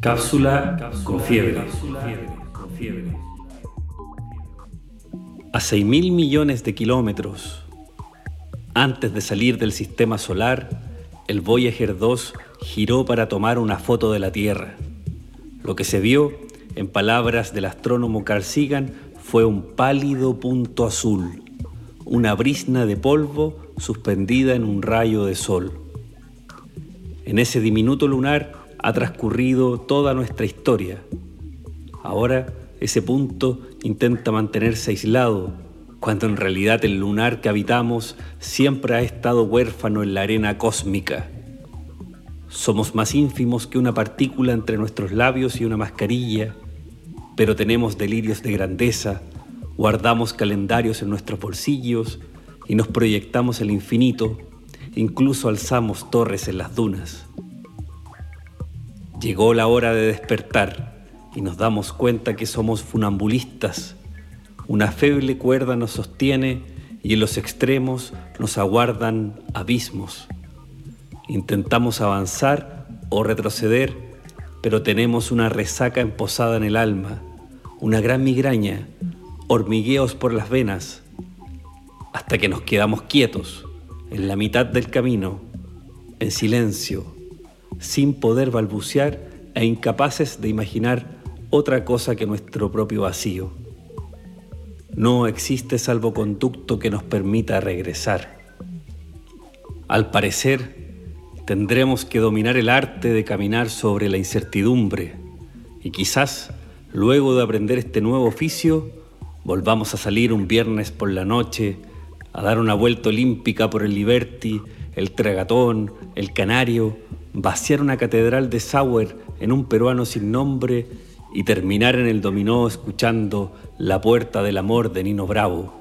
Cápsula con fiebre. A 6.000 millones de kilómetros antes de salir del sistema solar, el Voyager 2 giró para tomar una foto de la Tierra. Lo que se vio, en palabras del astrónomo Carl Sagan, fue un pálido punto azul, una brisna de polvo suspendida en un rayo de sol. En ese diminuto lunar ha transcurrido toda nuestra historia. Ahora ese punto intenta mantenerse aislado, cuando en realidad el lunar que habitamos siempre ha estado huérfano en la arena cósmica. Somos más ínfimos que una partícula entre nuestros labios y una mascarilla, pero tenemos delirios de grandeza, guardamos calendarios en nuestros bolsillos y nos proyectamos el infinito, incluso alzamos torres en las dunas. Llegó la hora de despertar y nos damos cuenta que somos funambulistas. Una feble cuerda nos sostiene y en los extremos nos aguardan abismos. Intentamos avanzar o retroceder, pero tenemos una resaca emposada en el alma, una gran migraña, hormigueos por las venas, hasta que nos quedamos quietos, en la mitad del camino, en silencio, sin poder balbucear e incapaces de imaginar otra cosa que nuestro propio vacío. No existe salvoconducto que nos permita regresar. Al parecer, tendremos que dominar el arte de caminar sobre la incertidumbre y quizás, luego de aprender este nuevo oficio, volvamos a salir un viernes por la noche a dar una vuelta olímpica por el Liberty, el Tragatón, el Canario, vaciar una catedral de Sauer en un peruano sin nombre y terminar en el dominó escuchando La Puerta del Amor de Nino Bravo.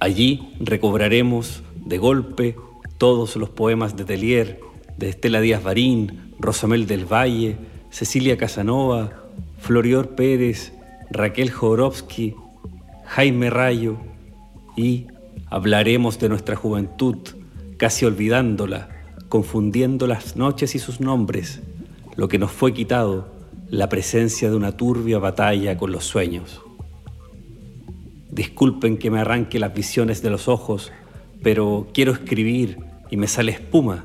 Allí recobraremos de golpe todos los poemas de Telier, de Estela Díaz Barín, Rosamel del Valle, Cecilia Casanova, Florior Pérez, Raquel Jorovsky, Jaime Rayo y hablaremos de nuestra juventud, casi olvidándola, confundiendo las noches y sus nombres, lo que nos fue quitado, la presencia de una turbia batalla con los sueños. Disculpen que me arranque las visiones de los ojos, pero quiero escribir y me sale espuma.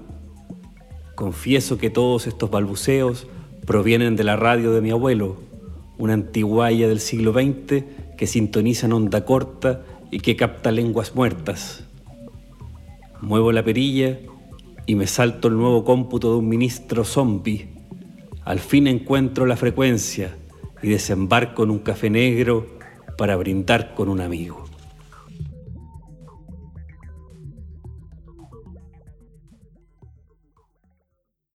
Confieso que todos estos balbuceos provienen de la radio de mi abuelo, una antiguaya del siglo XX que sintoniza en onda corta y que capta lenguas muertas. Muevo la perilla y me salto el nuevo cómputo de un ministro zombie. Al fin encuentro la frecuencia y desembarco en un café negro para brindar con un amigo.